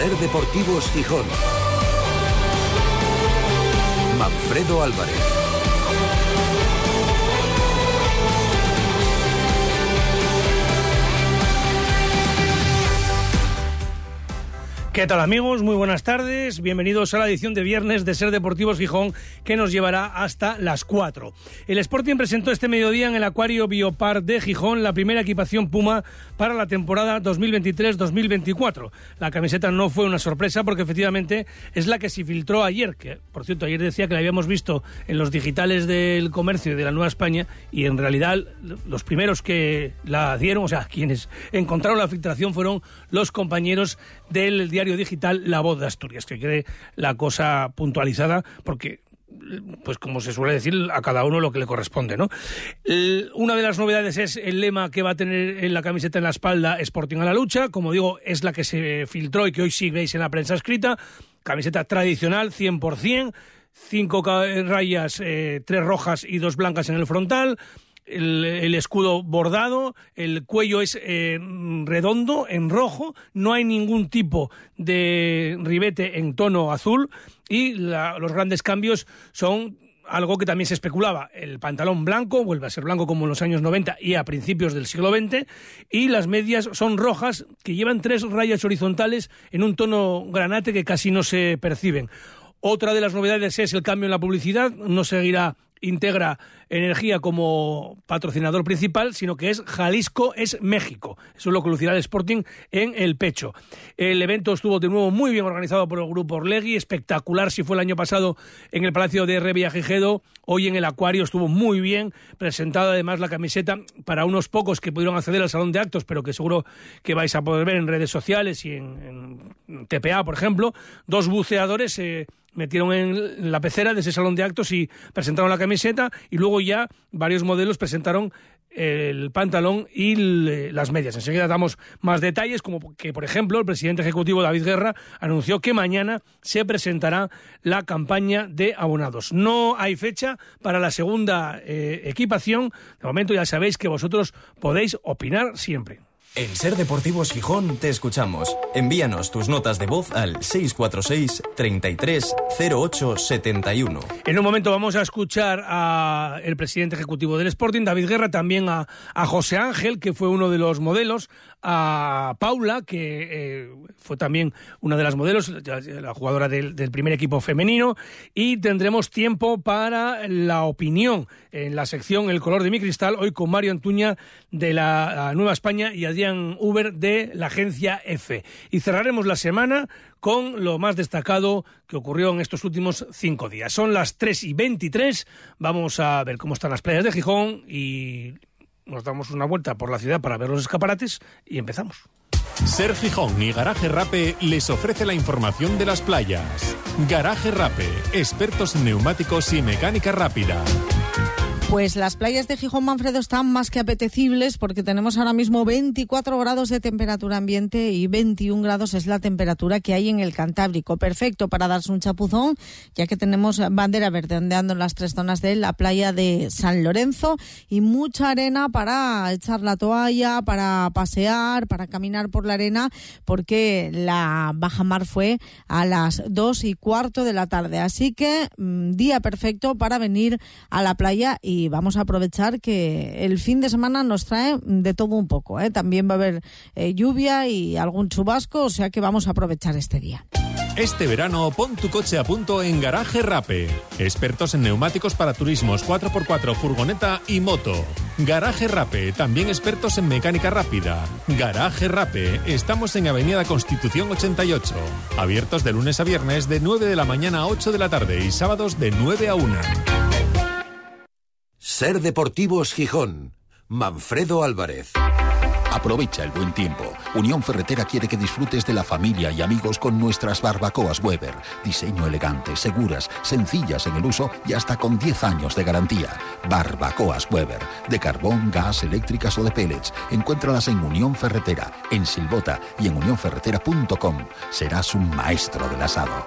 Ser Deportivos Gijón. Manfredo Álvarez. ¿Qué tal amigos? Muy buenas tardes. Bienvenidos a la edición de viernes de Ser Deportivos Gijón que nos llevará hasta las 4. El Sporting presentó este mediodía en el Acuario Biopar de Gijón la primera equipación Puma para la temporada 2023-2024. La camiseta no fue una sorpresa porque efectivamente es la que se filtró ayer, que por cierto ayer decía que la habíamos visto en los digitales del comercio de la Nueva España y en realidad los primeros que la dieron, o sea, quienes encontraron la filtración fueron los compañeros del diario digital La Voz de Asturias, que quede la cosa puntualizada, porque pues como se suele decir, a cada uno lo que le corresponde, ¿no? Una de las novedades es el lema que va a tener en la camiseta en la espalda Sporting a la lucha, como digo, es la que se filtró y que hoy sí veis en la prensa escrita, camiseta tradicional, 100%, cinco rayas, eh, tres rojas y dos blancas en el frontal, el, escudo bordado, el cuello es eh, redondo, en rojo, no hay ningún tipo de ribete en tono azul y los grandes cambios son algo que también se especulaba. El pantalón blanco vuelve a ser blanco como en los años 90 y a principios del siglo XX, y las medias son rojas que llevan tres rayas horizontales en un tono granate que casi no se perciben. Otra de las novedades es el cambio en la publicidad, no seguirá integra Energía como patrocinador principal, sino que es Jalisco, es México. Eso es lo que lucirá el Sporting en el pecho. El evento estuvo de nuevo muy bien organizado por el grupo Orlegui, espectacular si fue el año pasado en el Palacio de Revillagigedo, hoy en el Acuario estuvo muy bien presentada además la camiseta para unos pocos que pudieron acceder al salón de actos, pero que seguro que vais a poder ver en redes sociales y en, TPA, por ejemplo, dos buceadores se metieron en la pecera de ese salón de actos y presentaron la camiseta y luego ya varios modelos presentaron el pantalón y las medias. Enseguida damos más detalles, como que, por ejemplo, el presidente ejecutivo David Guerra anunció que mañana se presentará la campaña de abonados. No hay fecha para la segunda eh, equipación. De momento ya sabéis que vosotros podéis opinar siempre. En Ser Deportivos Gijón te escuchamos. Envíanos tus notas de voz al 646 33 08 71. En un momento vamos a escuchar al presidente ejecutivo del Sporting, David Guerra, también a, a José Ángel, que fue uno de los modelos, a Paula, que eh, fue también una de las modelos, la jugadora del, primer equipo femenino, y tendremos tiempo para la opinión en la sección El color de mi cristal, hoy con Mario Antuña de la, Nueva España y Uber de la agencia F. Y cerraremos la semana con lo más destacado que ocurrió en estos últimos cinco días. Son las 3 y 23, vamos a ver cómo están las playas de Gijón y nos damos una vuelta por la ciudad para ver los escaparates y empezamos. Ser Gijón y Garaje Rape les ofrece la información de las playas. Garaje Rape, expertos en neumáticos y mecánica rápida. Pues las playas de Gijón Manfredo están más que apetecibles porque tenemos ahora mismo 24 grados de temperatura ambiente y 21 grados es la temperatura que hay en el Cantábrico. Perfecto para darse un chapuzón, ya que tenemos bandera verde ondeando en las tres zonas de la playa de San Lorenzo y mucha arena para echar la toalla, para pasear, para caminar por la arena, porque la baja mar fue a las dos y cuarto de la tarde. Así que mm, día perfecto para venir a la playa y y vamos a aprovechar que el fin de semana nos trae de todo un poco. ¿eh? También va a haber eh, lluvia y algún chubasco, o sea que vamos a aprovechar este día. Este verano pon tu coche a punto en Garaje Rape. Expertos en neumáticos para turismos 4x4, furgoneta y moto. Garaje Rape, también expertos en mecánica rápida. Garaje Rape, estamos en Avenida Constitución 88. Abiertos de lunes a viernes de 9 de la mañana a 8 de la tarde y sábados de 9 a 1. Ser Deportivos Gijón. Manfredo Álvarez. Aprovecha el buen tiempo. Unión Ferretera quiere que disfrutes de la familia y amigos con nuestras barbacoas Weber. Diseño elegante, seguras, sencillas en el uso y hasta con 10 años de garantía. Barbacoas Weber. De carbón, gas, eléctricas o de pellets. Encuéntralas en Unión Ferretera, en Silbota y en unionferretera.com. Serás un maestro del asado.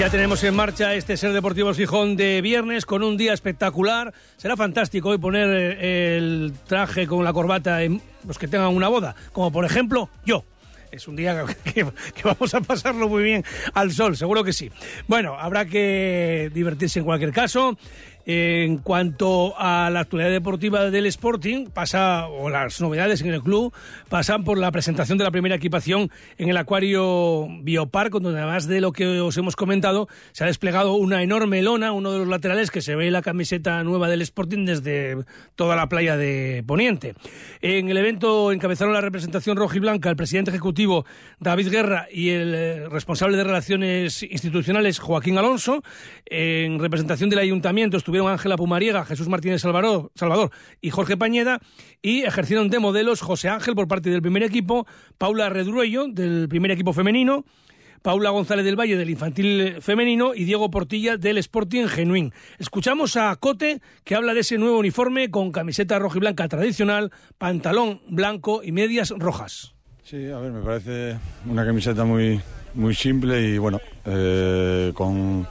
Ya tenemos en marcha este Ser Deportivo Gijón de viernes con un día espectacular. Será fantástico hoy poner eh, el traje con la corbata en los que tengan una boda, como por ejemplo yo. Es un día que, que vamos a pasarlo muy bien al sol, seguro que sí. Bueno, habrá que divertirse en cualquier caso. En cuanto a la actualidad deportiva del Sporting, pasa, o las novedades en el club, pasan por la presentación de la primera equipación en el Acuario Biopark, donde además de lo que os hemos comentado, se ha desplegado una enorme lona, uno de los laterales, que se ve la camiseta nueva del Sporting desde toda la playa de Poniente. En el evento encabezaron la representación rojiblanca el presidente ejecutivo David Guerra y el eh, responsable de Relaciones Institucionales Joaquín Alonso. En representación del ayuntamiento estuvieron Ángela Pumariega, Jesús Martínez Salvador, Salvador y Jorge Pañeda y ejercieron de modelos José Ángel por parte del primer equipo, Paula Redruello del primer equipo femenino, Paula González del Valle del infantil femenino y Diego Portilla del Sporting Genuín. Escuchamos a Cote que habla de ese nuevo uniforme con camiseta roja y blanca tradicional, pantalón blanco y medias rojas. Sí, a ver, me parece una camiseta muy, muy simple y bueno, eh, con,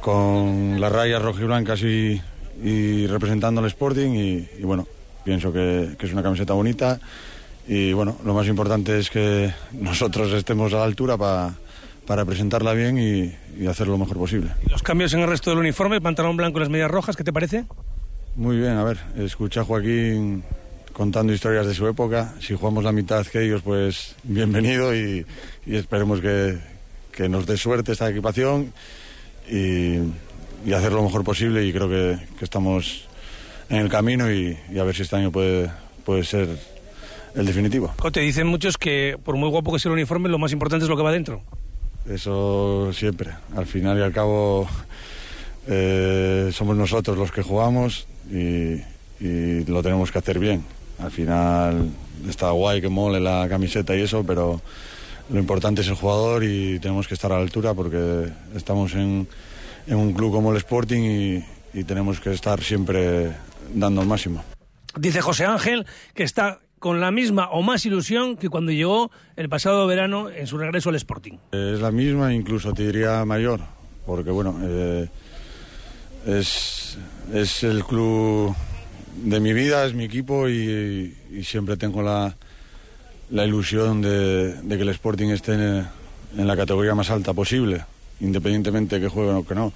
con las rayas rojiblancas y, y representando al Sporting y, y bueno, pienso que, que es una camiseta bonita y bueno, lo más importante es que nosotros estemos a la altura pa- para presentarla bien y, y hacer lo mejor posible. Los cambios en el resto del uniforme, pantalón blanco y las medias rojas, ¿qué te parece? Muy bien, a ver, escucha a Joaquín contando historias de su época. Si jugamos la mitad que ellos, pues bienvenido y, y esperemos que, que nos dé suerte esta equipación y, y hacer lo mejor posible. Y creo que, que estamos en el camino y, y a ver si este año puede, puede ser el definitivo. Cote, dicen muchos que por muy guapo que sea el uniforme, lo más importante es lo que va dentro. Eso siempre. Al final y al cabo eh, somos nosotros los que jugamos y, y lo tenemos que hacer bien. Al final está guay que mole la camiseta y eso, pero lo importante es el jugador y tenemos que estar a la altura porque estamos en, en un club como el Sporting y, y tenemos que estar siempre dando el máximo. Dice José Ángel que está con la misma o más ilusión que cuando llegó el pasado verano en su regreso al Sporting. Es la misma, incluso te diría mayor, porque bueno, eh, es, es el club de mi vida, es mi equipo y, y siempre tengo la, la ilusión de, que el Sporting esté en, la categoría más alta posible, independientemente de que juegue o que no.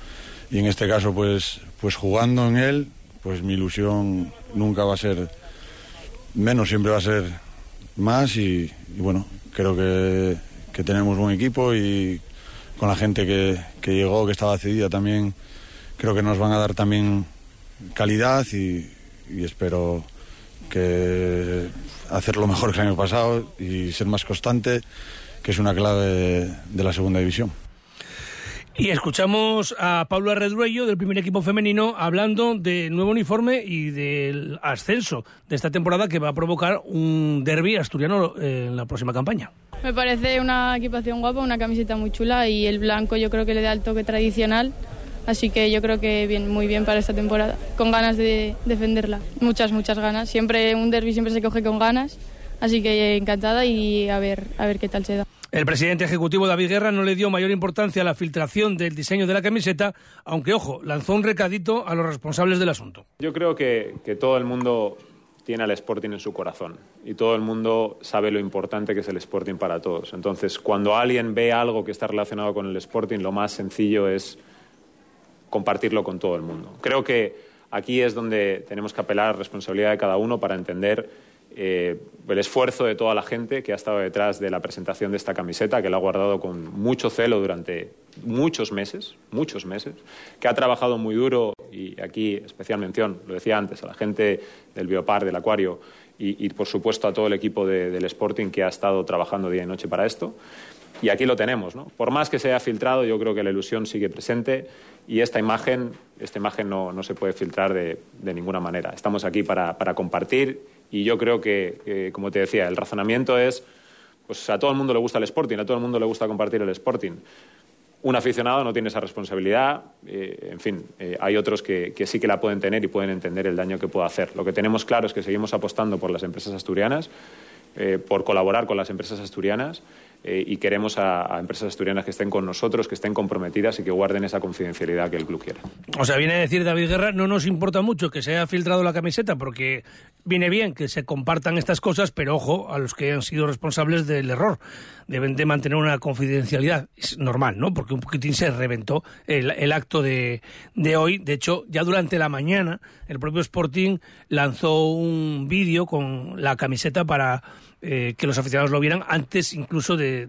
Y en este caso, pues, pues jugando en él, pues mi ilusión nunca va a ser menos, siempre va a ser más y, bueno, creo que, tenemos buen equipo y con la gente que, que llegó, que estaba cedida también, creo que nos van a dar también calidad y espero que hacerlo mejor que el año pasado y ser más constante, que es una clave de, de la segunda división. Y escuchamos a Pablo Arredruello del primer equipo femenino hablando del nuevo uniforme y del ascenso de esta temporada que va a provocar un derby asturiano eh, en la próxima campaña. Me parece una equipación guapa, una camiseta muy chula y el blanco yo creo que le da el toque tradicional. Así que yo creo que bien, muy bien para esta temporada, con ganas de defenderla, muchas, muchas ganas. Siempre un derby siempre se coge con ganas, así que encantada y a ver, a ver qué tal se da. El presidente ejecutivo David Guerra no le dio mayor importancia a la filtración del diseño de la camiseta, aunque, ojo, lanzó un recadito a los responsables del asunto. Yo creo que, que todo el mundo tiene al Sporting en su corazón y todo el mundo sabe lo importante que es el Sporting para todos. Entonces, cuando alguien ve algo que está relacionado con el Sporting, lo más sencillo es compartirlo con todo el mundo. Creo que aquí es donde tenemos que apelar a la responsabilidad de cada uno para entender eh, el esfuerzo de toda la gente que ha estado detrás de la presentación de esta camiseta, que la ha guardado con mucho celo durante muchos meses, muchos meses, que ha trabajado muy duro y aquí especial mención, lo decía antes, a la gente del Biopar, del Acuario y, por supuesto a todo el equipo de- del Sporting que ha estado trabajando día y noche para esto. Y aquí lo tenemos, ¿no? Por más que se haya filtrado, yo creo que la ilusión sigue presente y esta imagen, esta imagen no, no se puede filtrar de, de ninguna manera. Estamos aquí para, para compartir y yo creo que, como te decía, el razonamiento es, pues a todo el mundo le gusta el Sporting, a todo el mundo le gusta compartir el Sporting. Un aficionado no tiene esa responsabilidad, eh, en fin, eh, hay otros que, que sí que la pueden tener y pueden entender el daño que puede hacer. Lo que tenemos claro es que seguimos apostando por las empresas asturianas, eh, por colaborar con las empresas asturianas eh, y queremos a, empresas asturianas que estén con nosotros, que estén comprometidas y que guarden esa confidencialidad que el club quiere. O sea, viene a decir David Guerra, no nos importa mucho que se haya filtrado la camiseta porque viene bien que se compartan estas cosas, pero ojo a los que han sido responsables del error. Deben de mantener una confidencialidad. Es normal, ¿no? Porque un poquitín se reventó el, el acto de, de hoy. De hecho, ya durante la mañana el propio Sporting lanzó un vídeo con la camiseta para eh, que los aficionados lo vieran antes incluso de,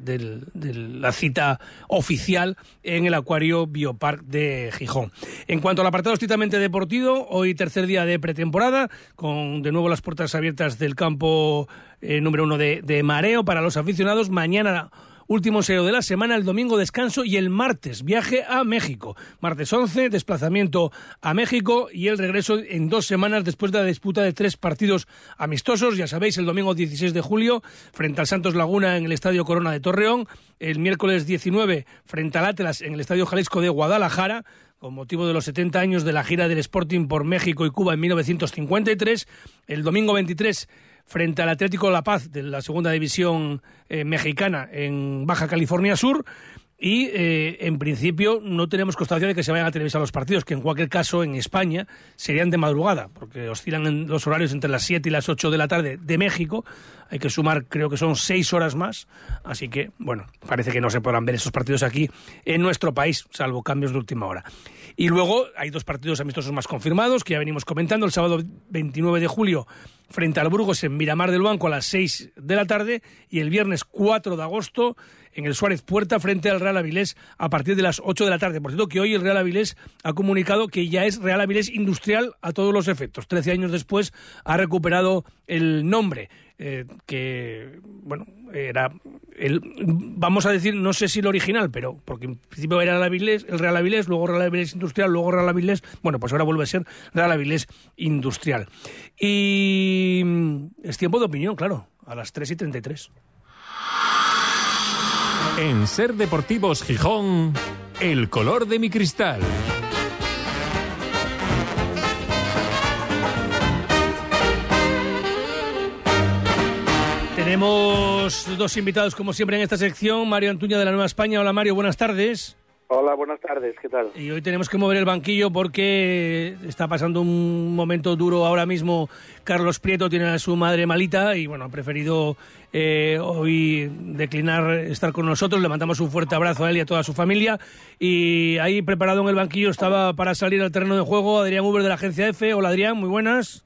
la cita oficial en el Acuario Biopark de Gijón. En cuanto al apartado estrictamente deportivo, hoy tercer día de pretemporada, con de nuevo las puertas abiertas del campo eh, número uno de, de Mareo para los aficionados. Mañana Último SEO de la semana, el domingo descanso y el martes viaje a México. Martes 11, desplazamiento a México y el regreso en dos semanas después de la disputa de tres partidos amistosos. Ya sabéis, el domingo 16 de julio frente al Santos Laguna en el Estadio Corona de Torreón. El miércoles 19 frente al Atlas en el Estadio Jalisco de Guadalajara con motivo de los 70 años de la gira del Sporting por México y Cuba en 1953. El domingo 23 frente al Atlético La Paz de la segunda división eh, mexicana en Baja California Sur. Y eh, en principio no tenemos constancia de que se vayan a televisar los partidos, que en cualquier caso en España serían de madrugada, porque oscilan en los horarios entre las 7 y las 8 de la tarde de México. Hay que sumar, creo que son 6 horas más. Así que, bueno, parece que no se podrán ver esos partidos aquí en nuestro país, salvo cambios de última hora. Y luego hay dos partidos amistosos más confirmados que ya venimos comentando. El sábado 29 de julio frente al Burgos en Miramar del Banco a las 6 de la tarde y el viernes 4 de agosto en el Suárez Puerta frente al Real Avilés a partir de las 8 de la tarde. Por cierto, que hoy el Real Avilés ha comunicado que ya es Real Avilés Industrial a todos los efectos. Trece años después ha recuperado el nombre. eh, que, bueno, era el, vamos a decir, no sé si el original, pero porque en principio era el, Avilés, el Real Avilés, luego Real Avilés Industrial, luego Real Avilés, bueno, pues ahora vuelve a ser Real Avilés Industrial. Y mm, es tiempo de opinión, claro, a las 3 y 33. En Ser Deportivos Gijón, el color de mi cristal. Tenemos dos invitados, como siempre, en esta sección. Mario Antuña de la Nueva España. Hola, Mario, buenas tardes. Hola, buenas tardes, ¿qué tal? Y hoy tenemos que mover el banquillo porque está pasando un momento duro ahora mismo. Carlos Prieto tiene a su madre malita y, bueno, ha preferido eh, hoy declinar estar con nosotros. Le mandamos un fuerte abrazo a él y a toda su familia. Y ahí preparado en el banquillo estaba para salir al terreno de juego Adrián Uber de la agencia F. Hola, Adrián, muy buenas.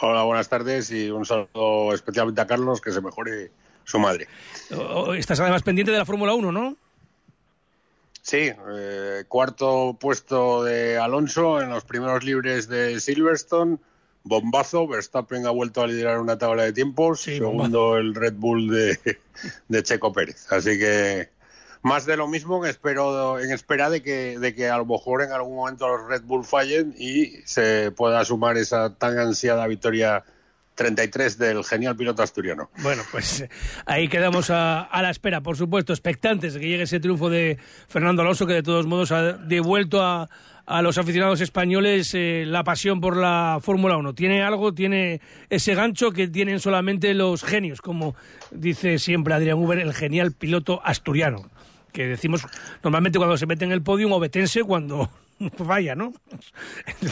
Hola, buenas tardes y un saludo especialmente a Carlos, que se mejore su madre. O- o- Estás además pendiente de la Fórmula 1, ¿no? Sí, eh, cuarto puesto de Alonso en los primeros libres de Silverstone. Bombazo, Verstappen ha vuelto a liderar una tabla de tiempos. segundo el Red Bull de, de Checo Pérez. Así que más de lo mismo en, espero, en espera de que, de que a lo mejor en algún momento los Red Bull fallen y se pueda sumar esa tan ansiada victoria 33 del genial piloto asturiano. Bueno, pues eh, ahí quedamos a, a la espera, por supuesto, expectantes de que llegue ese triunfo de Fernando Alonso, que de todos modos ha devuelto a, los aficionados españoles eh, la pasión por la Fórmula 1. Tiene algo, tiene ese gancho que tienen solamente los genios, como dice siempre Adrián Uber, el genial piloto asturiano, que decimos normalmente cuando se mete en el podio, obetense cuando falla, ¿no?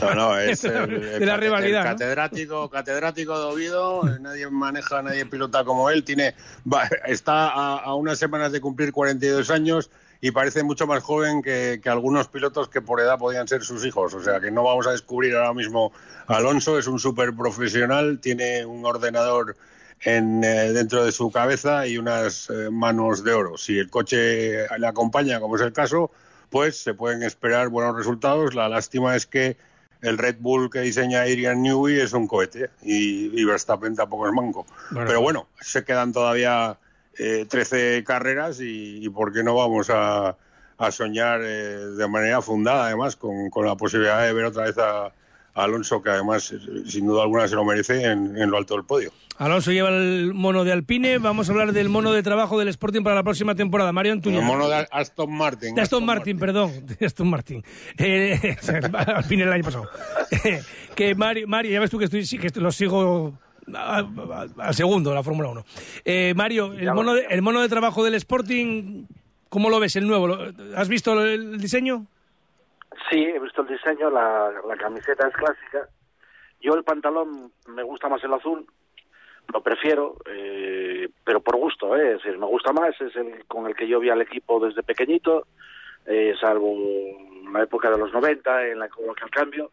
No, no, es el, de la el rivalidad. ¿no? catedrático, catedrático de Oviedo, nadie maneja, nadie pilota como él, tiene va- está a, a unas semanas de cumplir 42 años y parece mucho más joven que, que algunos pilotos que por edad podían ser sus hijos. O sea que no vamos a descubrir ahora mismo Alonso, es un súper profesional, tiene un ordenador en, eh, dentro de su cabeza y unas eh, manos de oro. Si el coche le acompaña, como es el caso, pues se pueden esperar buenos resultados. La lástima es que el Red Bull que diseña Adrian Newey es un cohete y, y Verstappen tampoco es manco. Bueno. Pero bueno, se quedan todavía eh, 13 carreras y, y ¿por qué no vamos a, a soñar eh, de manera fundada, además, con, con la posibilidad de ver otra vez a, a Alonso, que además, eh, sin duda alguna, se lo merece en, en lo alto del podio. Alonso lleva el mono de Alpine. Vamos a hablar del mono de trabajo del Sporting para la próxima temporada. Mario Antuña. El mono de Aston Martin. De Aston Martin, perdón, de Aston Martin. Eh, Alpine el año pasado. Que Mario, Mario, ya ves tú que estoy, sí, que lo sigo al segundo, la Fórmula 1. Eh, Mario, el mono, de, el mono de trabajo del Sporting, ¿cómo lo ves, el nuevo? ¿Lo- ¿Has visto el diseño? Sí, he visto el diseño, la, camiseta es clásica. Yo el pantalón me gusta más el azul, lo prefiero, eh, pero por gusto, ¿eh? es decir, me gusta más, es el con el que yo vi al equipo desde pequeñito, eh, salvo la época de los 90 en la que aquel cambio.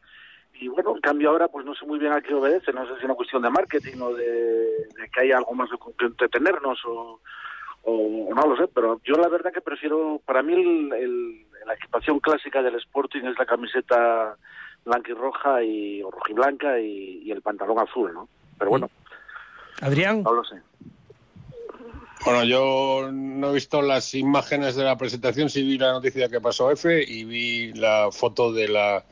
Y bueno, el cambio ahora, pues no sé muy bien a qué obedece, no sé si es una cuestión de marketing o de, de que hay algo más que entretenernos o, o no lo sé, pero yo la verdad que prefiero, para mí el- el- la equipación clásica del Sporting es la camiseta blanca y roja y o rojiblanca y, y el pantalón azul, ¿no? Pero bueno, Adrián. no lo sé. Bueno, yo no he visto las imágenes de la presentación, sí vi la noticia que pasó F y vi la foto de la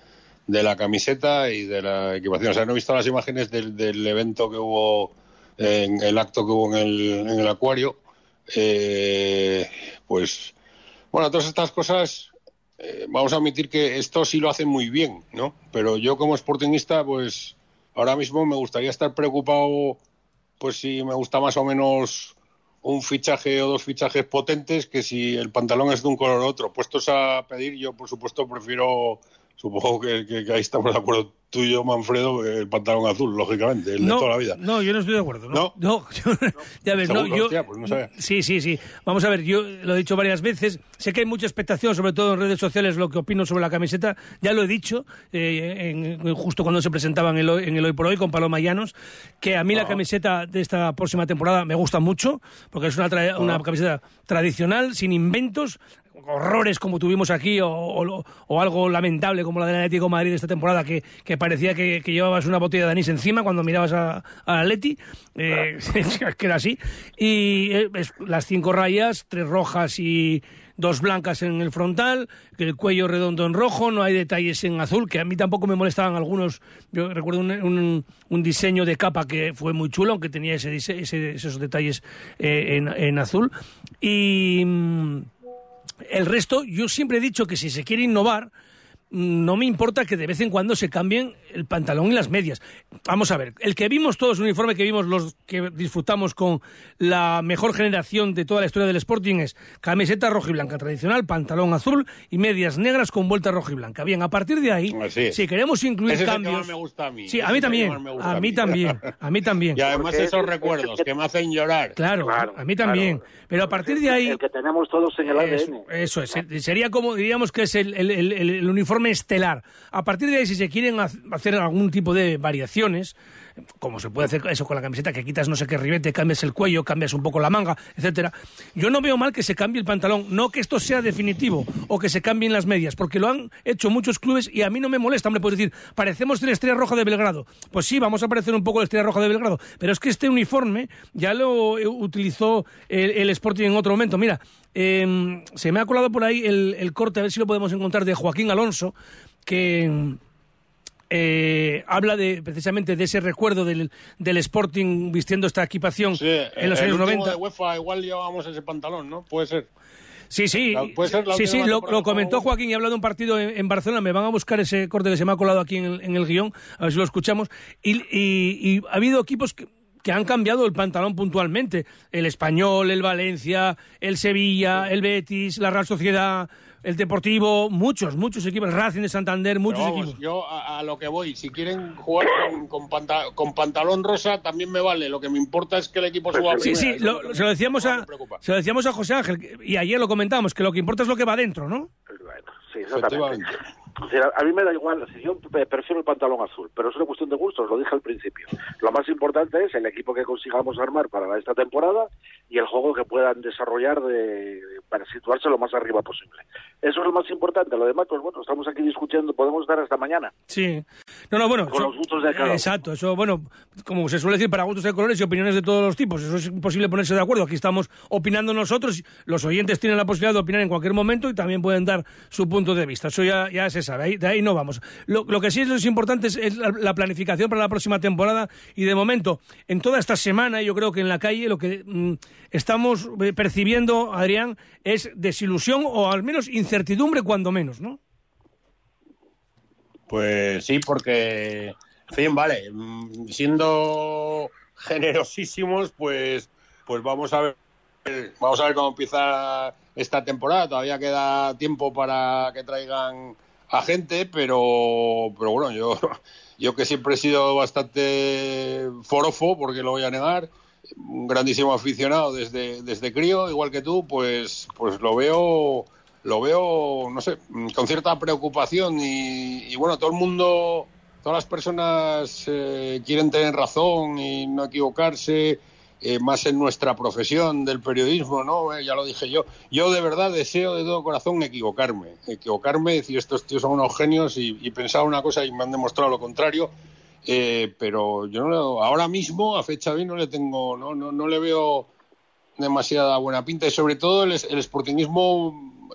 de la camiseta y de la equipación. O sea, no he visto las imágenes del, del evento que hubo, en el acto que hubo en el, en el acuario. Eh, pues, bueno, todas estas cosas, eh, vamos a admitir que esto sí lo hacen muy bien, ¿no? Pero yo como sportingista, pues ahora mismo me gustaría estar preocupado, pues si me gusta más o menos un fichaje o dos fichajes potentes que si el pantalón es de un color u otro. Puestos a pedir, yo por supuesto prefiero, supongo que, que- que ahí estamos de acuerdo tú y yo, Manfredo, el pantalón azul, lógicamente, el de toda la vida. No, yo no estoy de acuerdo. No, ¿No? ya ves, no, yo. hostia, pues no sabía. sí, sí, sí. Vamos a ver, yo lo he dicho varias veces. Sé que hay mucha expectación, sobre todo en redes sociales, lo que opino sobre la camiseta. Ya lo he dicho, eh, en- justo cuando se presentaba en el, Hoy- en el Hoy por Hoy con Paloma Llanos, que a mí la camiseta de esta próxima temporada me gusta mucho, porque es una, tra- una camiseta tradicional, sin inventos, horrores como tuvimos aquí o, algo lamentable como la del Atlético de Madrid esta temporada que, parecía que, llevabas una botella de anís encima cuando mirabas a- al Atleti eh, que era así. Y eh, las cinco rayas tres rojas y dos blancas en el frontal el cuello redondo en rojo no hay detalles en azul que a mí tampoco me molestaban algunos. Yo recuerdo un, diseño de capa que fue muy chulo aunque tenía ese- esos detalles eh, en, en azul. Y mm, el resto, yo siempre he dicho que si se quiere innovar, mm, no me importa que de vez en cuando se cambien el pantalón y las medias. Vamos a ver, el que vimos todos, un uniforme que vimos los que disfrutamos con la mejor generación de toda la historia del Sporting es camiseta roja y blanca tradicional, pantalón azul y medias negras con vuelta roja y blanca. Bien, a partir de ahí, si queremos incluir Ese es el que cambios... más me gusta a mí. Sí, a mí el también, a mí también, a mí también. Y además Porque esos recuerdos que me hacen llorar. Claro, Claro, a mí también. Pero a partir de ahí... El que tenemos todos en el Eso, ADN. eso es, sería como, diríamos que es el, el- el- el- el uniforme estelar. A partir de ahí, si se quieren ha- hacer algún tipo de variaciones, como se puede hacer eso con la camiseta, que quitas no sé qué ribete, cambias el cuello, cambias un poco la manga, etcétera, yo no veo mal que se cambie el pantalón, no que esto sea definitivo o que se cambien las medias, porque lo han hecho muchos clubes y a mí no me molesta, hombre, puedes decir, parecemos la Estrella Roja de Belgrado. Pues sí, vamos a parecer un poco la Estrella Roja de Belgrado, pero es que este uniforme ya lo eh, utilizó el, Sporting en otro momento. Mira, eh, se me ha colado por ahí el, el corte, a ver si lo podemos encontrar, de Joaquín Alonso, que eh, habla de precisamente de ese recuerdo del, del Sporting vistiendo esta equipación Sí, en los el años último 90. de UEFA igual llevábamos ese pantalón, ¿no? Puede ser. Sí, sí, La- puede ser la sí, sí, lo, lo comentó Joaquín y ha hablado de un partido en, en Barcelona. Me van a buscar ese corte que se me ha colado aquí en el, en el guion, a ver si lo escuchamos. Y, y- y ha habido equipos que, que han cambiado el pantalón puntualmente. El Español, el Valencia, el Sevilla, el Betis, la Real Sociedad, el Deportivo, muchos, muchos equipos, el Racing de Santander, muchos vamos, equipos. Yo a, a lo que voy, si quieren jugar con, con panta- con pantalón rosa también me vale. Lo que me importa es que el equipo suba a Sí, primera, sí, lo- lo se lo decíamos a se lo decíamos a José Ángel y ayer lo comentábamos que lo que importa es lo que va dentro, ¿no? Sí, exactamente. O sea, a mí me da igual, si yo pre- prefiero el pantalón azul, pero es una cuestión de gustos, lo dije al principio. Lo más importante es el equipo que consigamos armar para esta temporada y el juego que puedan desarrollar de, para situarse lo más arriba posible. Eso es lo más importante. Lo demás, pues bueno, estamos aquí discutiendo, podemos dar hasta mañana. Sí. No, no, bueno. Con los gustos de cada. Exacto, eso, bueno, como se suele decir, para gustos de colores y opiniones de todos los tipos. Eso es imposible ponerse de acuerdo. Aquí estamos opinando nosotros. Los oyentes tienen la posibilidad de opinar en cualquier momento y también pueden dar su punto de vista. Eso ya, ya se de ahí no vamos. Lo, lo que sí es, lo importante es, la planificación para la próxima temporada. Y de momento, en toda esta semana, yo creo que en la calle lo que mm, estamos eh, percibiendo, Adrián, es desilusión o al menos incertidumbre, cuando menos, ¿no? Pues sí, porque, en fin, vale, mm, siendo generosísimos, pues, pues vamos a ver, vamos a ver cómo empieza esta temporada. Todavía queda tiempo para que traigan a gente, pero, pero bueno, yo, yo que siempre he sido bastante forofo, porque lo voy a negar, un grandísimo aficionado desde, desde crío, igual que tú, pues, pues lo veo lo veo, no sé, con cierta preocupación y, y bueno, todo el mundo, todas las personas eh, quieren tener razón y no equivocarse, eh, más en nuestra profesión del periodismo, ¿no? Eh, ya lo dije yo. Yo de verdad deseo de todo corazón equivocarme, equivocarme, decir estos tíos son unos genios y, y pensar una cosa y me han demostrado lo contrario. Eh, pero yo no ahora mismo a fecha de hoy no le tengo, no, no, no le veo demasiada buena pinta y sobre todo el, el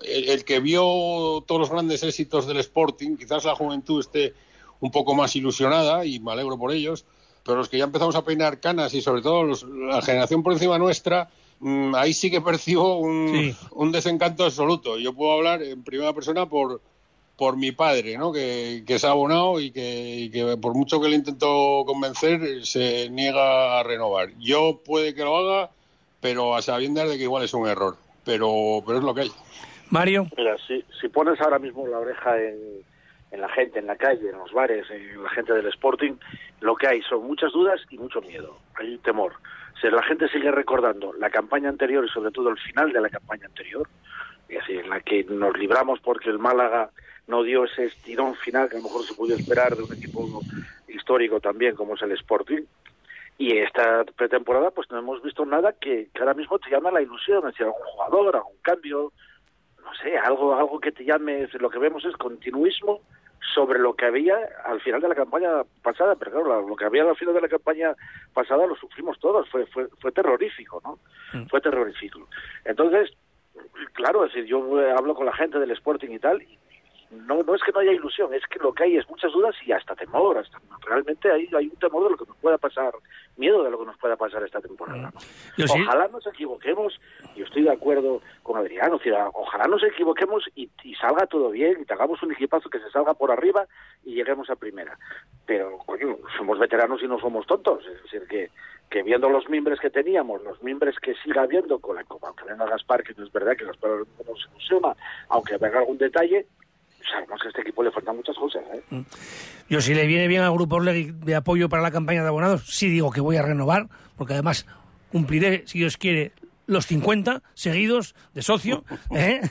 el, el que vio todos los grandes éxitos del Sporting, quizás la juventud esté un poco más ilusionada y me alegro por ellos, pero los que ya empezamos a peinar canas y sobre todo los- la generación por encima nuestra, mm, ahí sí que percibo un, Sí. un desencanto absoluto. Yo puedo hablar en primera persona por por mi padre, ¿no? Que, que se ha abonado y que, y que por mucho que le intento convencer, se niega a renovar. Yo puede que lo haga, pero a sabiendas de que igual es un error. Pero, pero es lo que hay. Mario. Mira, si, si pones ahora mismo la oreja en, en la gente, en la calle, en los bares, en la gente del Sporting, lo que hay son muchas dudas y mucho miedo. Hay temor. Si la gente sigue recordando la campaña anterior y sobre todo el final de la campaña anterior, en la que nos libramos porque el Málaga no dio ese estirón final que a lo mejor se pudo esperar de un equipo histórico también como es el Sporting, y esta pretemporada pues no hemos visto nada que, que ahora mismo te llama la ilusión, es decir, algún jugador, algún cambio, no sé, algo, algo que te llame, lo que vemos es continuismo sobre lo que había al final de la campaña pasada, pero claro, lo- que había al final de la campaña pasada lo sufrimos todos, fue, fue, fue terrorífico, ¿no? Fue terrorífico. Entonces, claro, es decir, yo eh, hablo con la gente del Sporting y tal, y no, no es que no haya ilusión, es que lo que hay es muchas dudas y hasta temor, hasta realmente hay, hay un temor de lo que nos pueda pasar, miedo de lo que nos pueda pasar esta temporada. Yo sí. Ojalá nos equivoquemos, y estoy de acuerdo con Adrián, o sea, ojalá nos equivoquemos y, y salga todo bien, y tengamos un equipazo que se salga por arriba y lleguemos a primera. Pero, coño, somos veteranos y no somos tontos, es decir, que, que viendo los mimbres que teníamos, los mimbres que siga habiendo, con la, aunque venga Gaspar, que no es verdad que Gaspar nos ilusiona, aunque venga algún detalle, sabemos que a este equipo le faltan muchas cosas, ¿eh? Yo si le viene bien al Grupo de apoyo para la campaña de abonados, sí digo que voy a renovar, porque además cumpliré, si Dios quiere, los 50 seguidos de socio. ¿eh?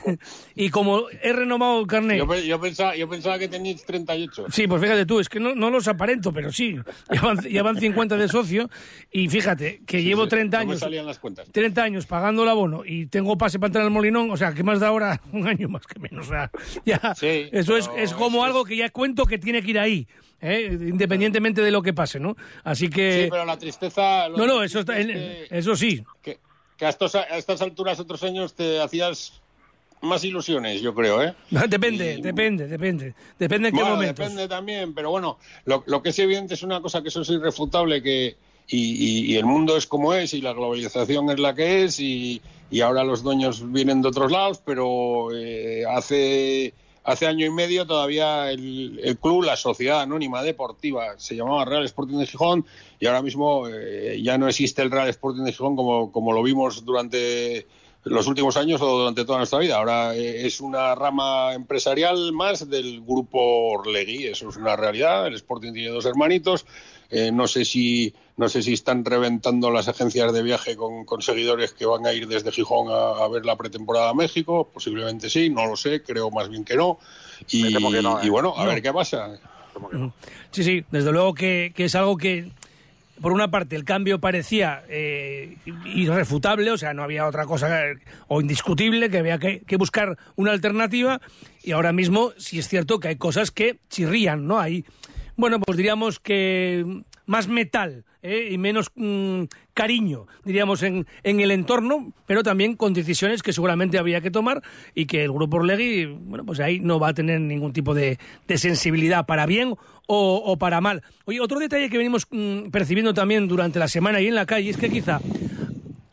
Y como he renovado el carnet... Yo, yo pensaba, yo pensaba que teníais 38. Sí, pues fíjate tú, es que no, no los aparento, pero sí, ya van, ya van 50 de socio y fíjate que llevo sí, 30 no me años... salían las cuentas. 30 años pagando el abono y tengo pase para entrar al Molinón, o sea, que más da ahora un año más que menos. O sea, ya, Sí, eso es, es como es- algo que ya cuento que tiene que ir ahí, ¿eh? independientemente de lo que pase, ¿no? Así que... Sí, pero la tristeza... no, no, eso, está, que- eso sí. que, que a, estos- a estas alturas, otros años, te hacías más ilusiones, yo creo, ¿eh? Depende, depende, depende. Depende en qué Bueno, momentos. depende también, pero bueno, lo, lo que es evidente es una cosa que eso es irrefutable, que y, y- y el mundo es como es y la globalización es la que es y, y ahora los dueños vienen de otros lados, pero eh, hace hace año y medio todavía el, club, la sociedad anónima deportiva, se llamaba Real Sporting de Gijón y ahora mismo eh, ya no existe el Real Sporting de Gijón como, como lo vimos durante los últimos años o durante toda nuestra vida. Ahora eh, es una rama empresarial más del grupo Orlegui, eso es una realidad. El Sporting tiene dos hermanitos. Eh, no sé si no sé si están reventando las agencias de viaje con, con seguidores que van a ir desde Gijón a, a ver la pretemporada a México. Posiblemente sí, no lo sé, creo más bien que no. Y, Me temo que no, ¿eh? y bueno, a No. ver qué pasa. Sí, sí, desde luego que, que es algo que, por una parte, el cambio parecía eh, irrefutable, o sea, no había otra cosa o indiscutible, que había que, que buscar una alternativa, y ahora mismo sí es cierto que hay cosas que chirrían, ¿no? Hay, bueno, pues diríamos que más metal ¿eh? y menos mm, cariño, diríamos, en, en el entorno, pero también con decisiones que seguramente había que tomar y que el Grupo Orlegui, bueno, pues ahí no va a tener ningún tipo de, de sensibilidad para bien o, o para mal. Oye, otro detalle que venimos mm, percibiendo también durante la semana y en la calle es que quizá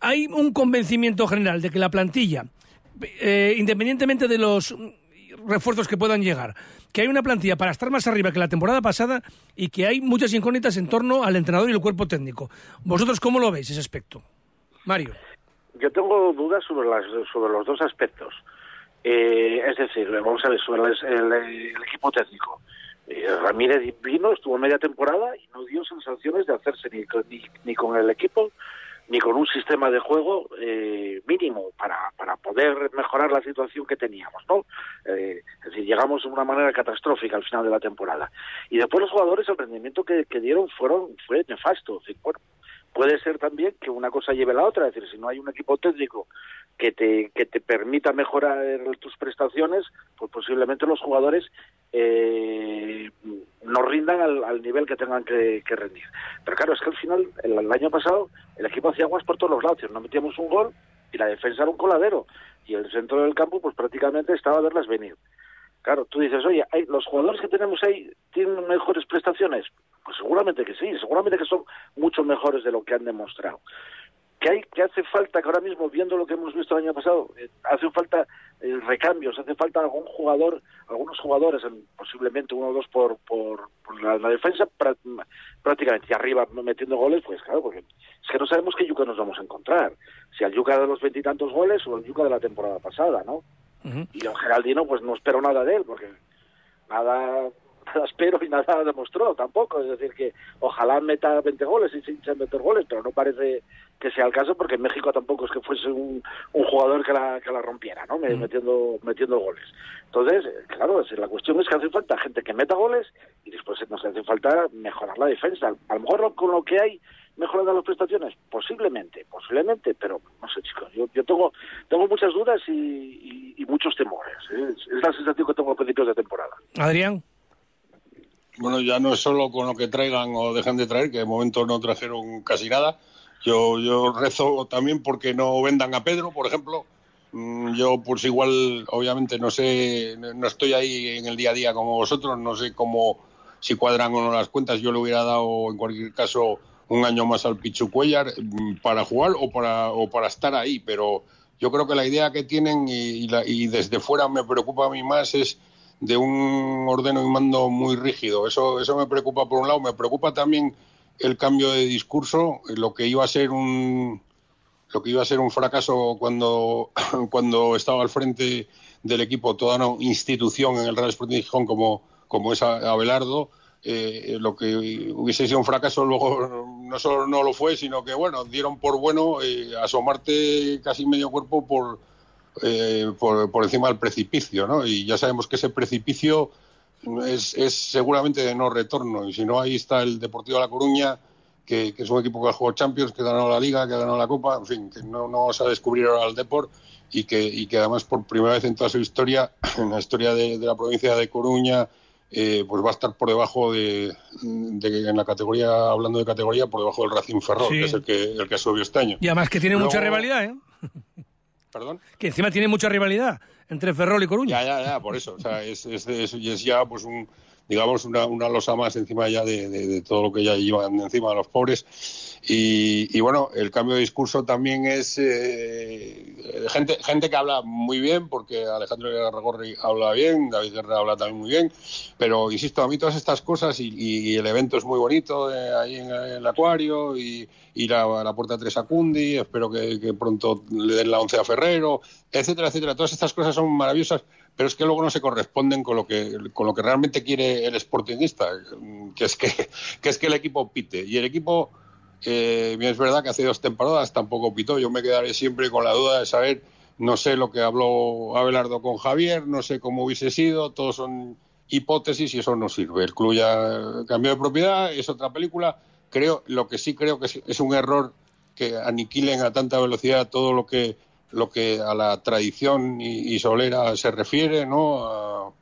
hay un convencimiento general de que la plantilla, eh, independientemente de los mm, refuerzos que puedan llegar, que hay una plantilla para estar más arriba que la temporada pasada y que hay muchas incógnitas en torno al entrenador y el cuerpo técnico. ¿Vosotros cómo lo veis ese aspecto? Mario. Yo tengo dudas sobre, las, sobre los dos aspectos. Eh, es decir, vamos a ver, sobre el, equipo técnico. Eh, Ramírez vino, estuvo media temporada y no dio sensaciones de hacerse ni, ni con el equipo ni con un sistema de juego eh, mínimo para, para poder mejorar la situación que teníamos, ¿no? Eh, es decir, llegamos de una manera catastrófica al final de la temporada. Y después los jugadores, el rendimiento que, dieron fueron fue nefasto. Bueno, puede ser también que una cosa lleve a la otra, es decir, si no hay un equipo técnico que te, que te permita mejorar tus prestaciones, pues posiblemente los jugadores eh, no rindan al, nivel que tengan que, rendir. Pero claro, es que al final, el, año pasado, el equipo hacía aguas por todos los lados, no metíamos un gol y la defensa era un coladero, y el centro del campo pues prácticamente estaba a verlas venir. Claro, tú dices, oye, ¿hay, ¿los jugadores que tenemos ahí tienen mejores prestaciones? Pues seguramente que sí, seguramente que son mucho mejores de lo que han demostrado. ¿Qué, hay, qué hace falta que ahora mismo, viendo lo que hemos visto el año pasado, eh, hace falta eh, recambios, hace falta algún jugador, algunos jugadores, en- posiblemente uno o dos por, por, por la, la defensa, pra- prácticamente, y arriba metiendo goles, pues claro, porque es que no sabemos qué Yuca nos vamos a encontrar. Si al Yuca de los veintitantos goles o el Yuca de la temporada pasada, ¿no? Y don Geraldino, pues no espero nada de él, porque nada, nada espero y nada demostró tampoco. Es decir, que ojalá meta 20 goles y sin meter goles, pero no parece que sea el caso, porque en México tampoco es que fuese un, un jugador que la, que la rompiera, ¿no? Me- Metiendo, metiendo goles. Entonces, eh, claro, la cuestión es que hace falta gente que meta goles y después nos hace falta mejorar la defensa. A lo mejor con lo que hay mejorando las prestaciones, posiblemente, posiblemente, pero no sé, chicos, yo, yo tengo tengo muchas dudas y, y- y muchos temores. ¿eh? Es, es la sensación que tengo a principios de temporada. Adrián. Bueno, ya no es solo con lo que traigan o dejan de traer, que de momento no trajeron casi nada. Yo, yo rezo también porque no vendan a Pedro, por ejemplo. Mm, Yo, pues igual, obviamente, no sé, no estoy ahí en el día a día como vosotros, no sé cómo, si cuadran o no las cuentas. Yo le hubiera dado, en cualquier caso, un año más al Pichu Cuellar mm, para jugar o para, o para estar ahí, pero yo creo que la idea que tienen y, la- y desde fuera me preocupa a mí más es de un ordeno y mando muy rígido. Eso, eso me preocupa por un lado. Me preocupa también el cambio de discurso, lo que iba a ser un lo que iba a ser un fracaso cuando, cuando estaba al frente del equipo toda una institución en el Real Sporting de Gijón como, como es Abelardo. eh, lo que hubiese sido un fracaso luego no solo no lo fue, sino que bueno, dieron por bueno eh, asomarte casi medio cuerpo por, eh, por, por encima del precipicio, ¿no? Y ya sabemos que ese precipicio es, es seguramente de no retorno. Y si no, ahí está el Deportivo de La Coruña, que, que es un equipo que ha jugado Champions, que ha ganado la Liga, que ha ganado la Copa, en fin, que no, no vamos a descubrir ahora al Deport y que, y que además por primera vez en toda su historia, en la historia de, de la provincia de Coruña, eh, pues va a estar por debajo de, de- en la categoría, hablando de categoría, por debajo del Racing Ferrol, Sí. que es el que, el que subió este año. Y además que tiene mucha rivalidad, ¿eh? ¿Perdón? Que encima tiene mucha rivalidad entre Ferrol y Coruña. Ya, ya, ya, por eso. O sea, es, es, es- es ya pues un, digamos, una, una losa más encima ya de, de- todo lo que ya llevan encima los pobres. Y, y, bueno, el cambio de discurso también es eh, gente, gente que habla muy bien, porque Alejandro Garragorri habla bien, David Guerra habla también muy bien, pero insisto, a mí todas estas cosas y, y el evento es muy bonito eh, ahí en el acuario y ir a, a la puerta 3 a Cundi, espero que, que pronto le den la 11 a Ferrero, etcétera, etcétera. Todas estas cosas son maravillosas, pero es que luego no se corresponden con lo que, con lo que realmente quiere el sportingista, que es que, que es que el equipo pite. Y el equipo, eh, bien es verdad que hace dos temporadas tampoco pitó. Yo me quedaré siempre con la duda de saber, no sé lo que habló Abelardo con Javier, no sé cómo hubiese sido, todos son hipótesis y eso no sirve. El club ya de propiedad, es otra película. Creo, lo que sí creo que es un error que aniquilen a tanta velocidad todo lo que lo que a la tradición y, solera se refiere, ¿no?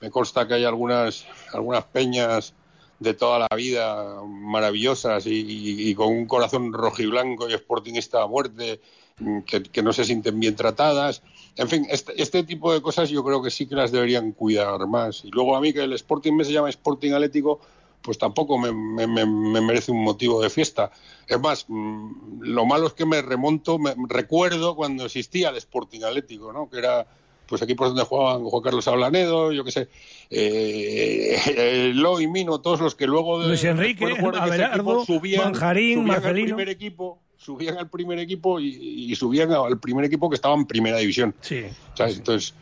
Me consta que hay algunas algunas peñas de toda la vida maravillosas y con un corazón rojiblanco y sportingista a muerte mm, que, que no se sienten bien tratadas. En fin, este, este tipo de cosas yo creo que sí que las deberían cuidar más. Y luego a mí que el Sporting me se llama Sporting Atlético, pues tampoco me, me- me- me merece un motivo de fiesta. Es más, mm, lo malo es que me remonto, me recuerdo cuando existía el Sporting Atlético, ¿no? Que era pues equipos donde jugaban Juan Carlos Ablanedo, yo qué sé, eh, Lo y Mino, todos los que luego de, Luis Enrique, Abelardo, subían, Manjarín, subían al primer equipo, subían al primer equipo y, y subían al primer equipo que estaba en primera división. Sí. ¿Sabes? Entonces,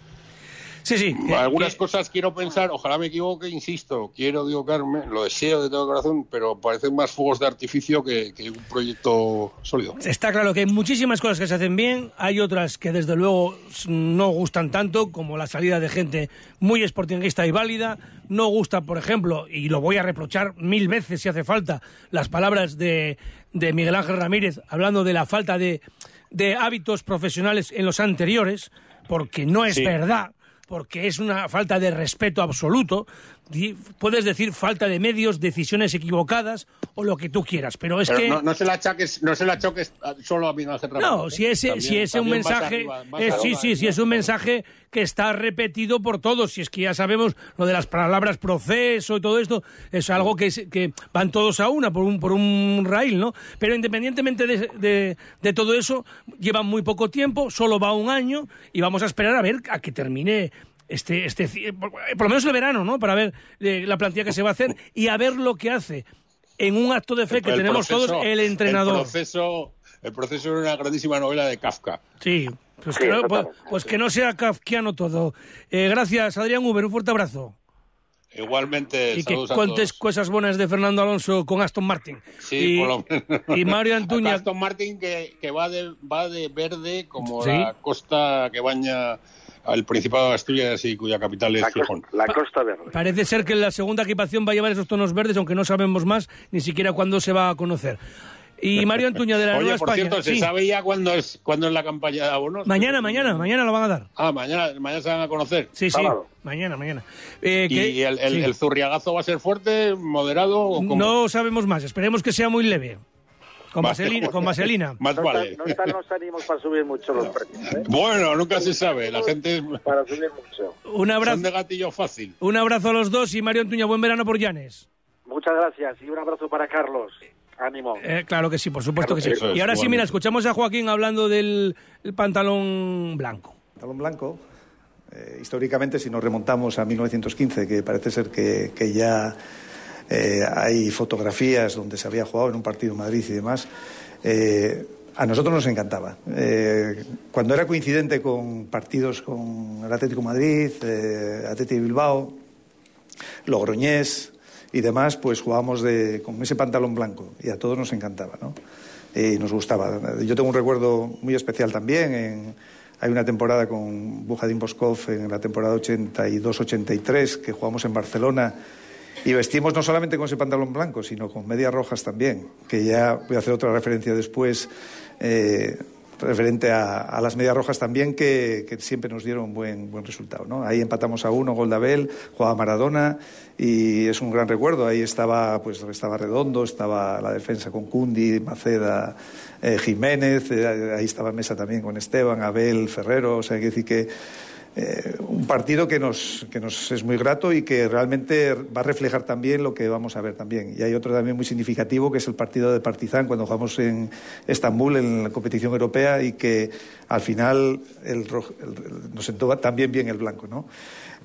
Sí, algunas que- cosas quiero pensar, ojalá me equivoque, insisto, quiero equivocarme, lo deseo de todo corazón, pero parecen más fuegos de artificio que, que un proyecto sólido. Está claro que hay muchísimas cosas que se hacen bien, hay otras que desde luego no gustan tanto, como la salida de gente muy sportinguista y válida. No gusta, por ejemplo, y lo voy a reprochar mil veces si hace falta, las palabras de, de Miguel Ángel Ramírez hablando de la falta de, de hábitos profesionales en los anteriores, porque no es Sí. verdad porque es una falta de respeto absoluto. Puedes decir falta de medios, decisiones equivocadas o lo que tú quieras, pero es Pero que no, no se la achaques, no se la choques solo a Miguel Ángel Ramírez, no, ¿eh? si ese, También- si ese un mensaje, arriba, es, sí, sí, sí, es un mensaje que está repetido por todos. Si es que ya sabemos lo de las palabras proceso y todo esto, es algo que, es- que van todos a una por un, por un raíl, ¿no? Pero independientemente de, de- de todo eso, llevan muy poco tiempo, solo va un año y vamos a esperar a ver a que termine este, este, ci- por, por lo menos el verano, ¿no? Para ver eh, la plantilla que se va a hacer y a ver lo que hace en un acto de fe que El tenemos proceso- todos el entrenador. El proceso, el proceso era una grandísima novela de Kafka. Sí, pues, Sí, que, no, pues, pues que no sea kafkiano todo. Eh, gracias, Adrián Uber, un fuerte abrazo. Igualmente, y que cuentes cosas buenas de Fernando Alonso con Aston Martin. Sí, y, por lo menos. y Mario Antuña. Aston Martin que, que va, de, va de verde como Sí. la costa que baña al Principado de Asturias y cuya capital es Gijón. La Costa Verde. Parece ser que la segunda equipación va a llevar esos tonos verdes, aunque no sabemos más ni siquiera cuándo se va a conocer. Y Mario Antuña de la Oye, Nueva por España. cierto, ¿se sí. sabe ya cuándo es, cuándo es la campaña de abonos? Mañana, mañana, mañana lo van a dar. Ah, mañana, mañana se van a conocer. Sí, sí, mañana, mañana. Eh, ¿Y que- el, el- sí. el zurriagazo va a ser fuerte, moderado o cómo? No sabemos más, esperemos que sea muy leve. Con Vale. vaselina. Con vaselina. Más no, vale. están, no están los ánimos para subir mucho los precios. ¿eh? Bueno, nunca se sabe. La gente Para subir mucho. Un abrazo. son de gatillo fácil. Un abrazo a los dos y Mario Antuña, buen verano por Llanes. Muchas gracias y un abrazo para Carlos. Ánimo. Eh, claro que sí, por supuesto que sí. Es, y ahora sí, mira, escuchamos a Joaquín hablando del el pantalón blanco. Pantalón blanco. eh, históricamente, si nos remontamos a 1915, que parece ser que, que ya eh, hay fotografías donde se había jugado en un partido en Madrid y demás, eh, a nosotros nos encantaba. Eh, cuando era coincidente con partidos con el Atlético Madrid, Atlético de Bilbao, Logroñés y demás, pues jugábamos de, con ese pantalón blanco y a todos nos encantaba, ¿no? Y nos gustaba. Yo tengo un recuerdo muy especial también. En, hay una temporada con Bujadín Boskov en la temporada 82-83 que jugamos en Barcelona y vestimos no solamente con ese pantalón blanco, sino con medias rojas también, que ya voy a hacer otra referencia después. eh, referente a, las medias rojas también que, que siempre nos dieron buen buen resultado ¿no? ahí empatamos a uno gol de Abel jugaba Maradona y es un gran recuerdo ahí estaba pues estaba Redondo estaba la defensa con Cundi Maceda eh, Jiménez eh, ahí estaba Mesa también con Esteban Abel Ferrero o sea hay que decir que eh, un partido que nos, que nos es muy grato y que realmente va a reflejar también lo que vamos a ver también. Y hay otro también muy significativo que es el partido de Partizan cuando jugamos en Estambul en la competición europea y que al final el, rojo- nos sentó también bien el blanco, ¿no?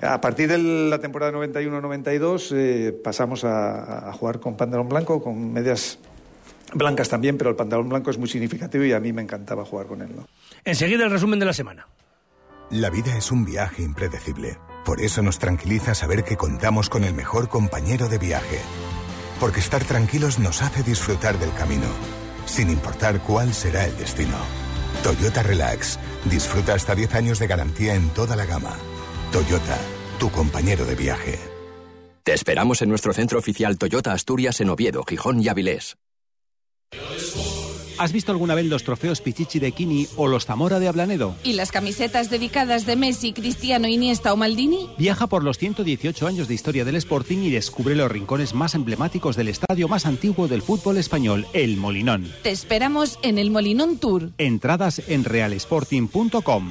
A partir de la temporada 91-92 eh, pasamos a, a jugar con pantalón blanco, con medias blancas también, pero el pantalón blanco es muy significativo y a mí me encantaba jugar con él. ¿no? Enseguida el resumen de la semana. La vida es un viaje impredecible. Por eso nos tranquiliza saber que contamos con el mejor compañero de viaje. Porque estar tranquilos nos hace disfrutar del camino, sin importar cuál será el destino. Toyota Relax. Disfruta hasta 10 años de garantía en toda la gama. Toyota, tu compañero de viaje. Te esperamos en nuestro centro oficial Toyota Asturias en Oviedo, Gijón y Avilés. ¿Has visto alguna vez los trofeos Pichichi de Kini o los Zamora de Ablanedo? ¿Y las camisetas dedicadas de Messi, Cristiano, Iniesta o Maldini? Viaja por los 118 años de historia del Sporting y descubre los rincones más emblemáticos del estadio más antiguo del fútbol español, el Molinón. Te esperamos en el Molinón Tour. Entradas en realsporting.com.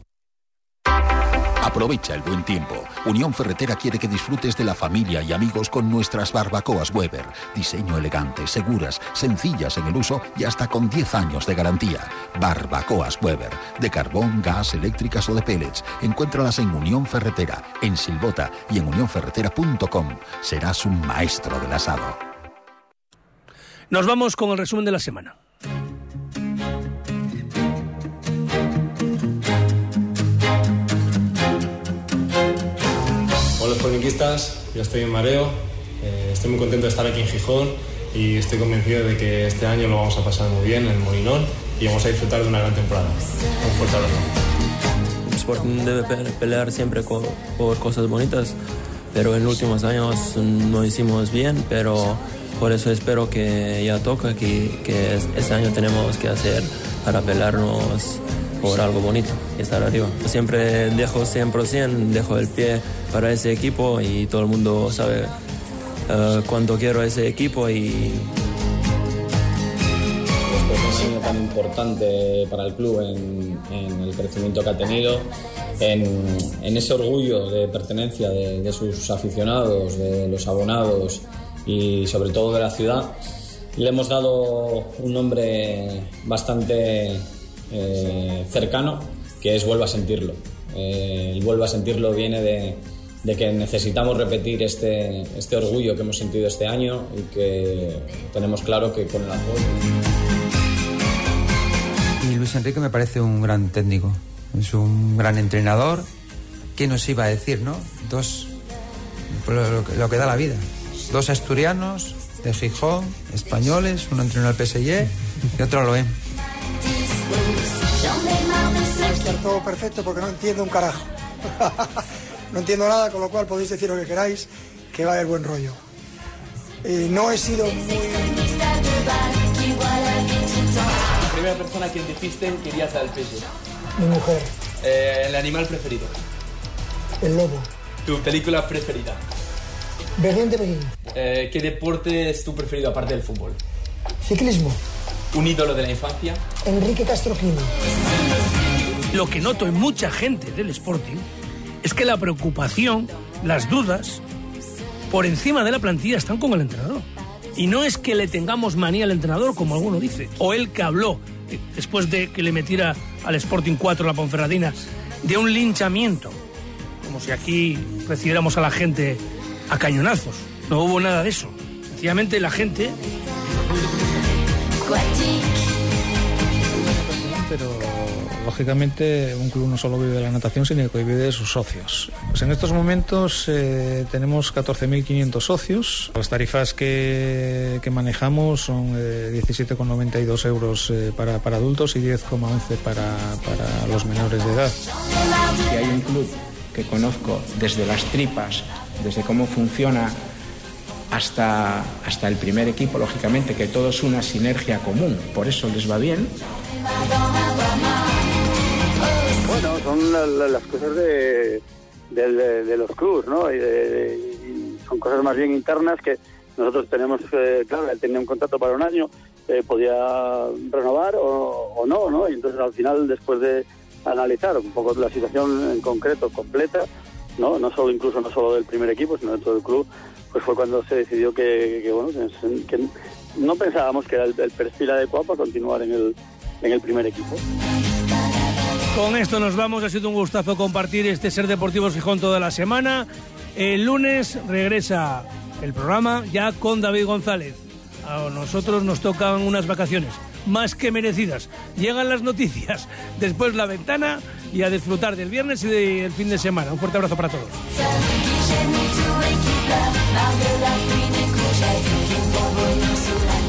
Aprovecha el buen tiempo. Unión Ferretera quiere que disfrutes de la familia y amigos con nuestras barbacoas Weber. Diseño elegante, seguras, sencillas en el uso y hasta con 10 años de garantía. Barbacoas Weber. De carbón, gas, eléctricas o de pellets. Encuéntralas en Unión Ferretera, en Silbota y en unionferretera.com. Serás un maestro del asado. Nos vamos con el resumen de la semana. Hola sportinguistas, yo estoy en Mareo, eh, estoy muy contento de estar aquí en Gijón y estoy convencido de que este año lo vamos a pasar muy bien en Molinón y vamos a disfrutar de una gran temporada. Un fuerte abrazo. Sporting debe pe- pelear siempre por cosas bonitas, pero en los últimos años no hicimos bien, pero por eso espero que ya toca, que, que es- este año tenemos que hacer para pelearnos por algo bonito y estar arriba. Siempre dejo 100%, dejo el pie para ese equipo y todo el mundo sabe eh, cuánto quiero ese equipo y después de un año tan importante para el club en, en el crecimiento que ha tenido, en, en ese orgullo de pertenencia de, de sus aficionados, de los abonados y sobre todo de la ciudad, le hemos dado un nombre bastante eh, cercano que es Vuelva a sentirlo. Eh, el Vuelva a sentirlo viene de, que necesitamos repetir este, este orgullo que hemos sentido este año y que tenemos claro que con el apoyo. Y Luis Enrique me parece un gran técnico, es un gran entrenador. ¿Qué nos iba a decir, no? Dos, pues lo, que- da la vida. Dos asturianos de Gijón, españoles, uno entrenó al PSG y otro lo M. Va a todo perfecto porque no entiendo un carajo. no entiendo nada, con lo cual podéis decir lo que queráis, que va a haber buen rollo. Eh, no he sido muy... La primera persona que dijiste que irías al PSG. Mi mujer, Eh, el animal preferido. el lobo. Tu película preferida. Berlín de Berlín. Eh, ¿Qué deporte es tu preferido aparte del fútbol? Ciclismo, ¿Un ídolo de la infancia? Enrique Castroquino. Lo que noto en mucha gente del Sporting es que la preocupación, las dudas, por encima de la plantilla están con el entrenador. Y no es que le tengamos manía al entrenador, como alguno dice, o él que habló eh, después de que le metiera al Sporting 4 la Ponferradina, de un linchamiento, como si aquí recibiéramos a la gente a cañonazos. No hubo nada de eso. Sencillamente la gente pero lógicamente un club no solo vive de la natación, sino que vive de sus socios. Pues en estos momentos eh, tenemos 14.500 socios. Las tarifas que, que manejamos son eh, 17,92 euros eh, para, para adultos y 10,11 para, para los menores de edad. Si hay un club que conozco desde las tripas, desde cómo funciona hasta, hasta el primer equipo, lógicamente, que todo es una sinergia común, por eso les va bien. Bueno, son las cosas de, de, los clubes, ¿no? Y, son cosas más bien internas que nosotros tenemos, eh, claro, él tenía un contrato para un año, eh, podía renovar o, o, no, ¿no? Y entonces al final, después de analizar un poco la situación en concreto, completa, ¿no? No solo, incluso no solo del primer equipo, sino de todo el club, pues fue cuando se decidió que, bueno, que, no pensábamos que era el, perfil adecuado para continuar en el, en el primer equipo. Con esto nos vamos. Ha sido un gustazo compartir este Ser Deportivos Gijón toda la semana. El lunes regresa el programa ya con David González. A nosotros nos tocan unas vacaciones más que merecidas. Llegan las noticias, después la ventana y a disfrutar del viernes y del fin de semana. Un fuerte abrazo para todos. Malgré la pluie des coups, j'ai toujours vos bonheur sous la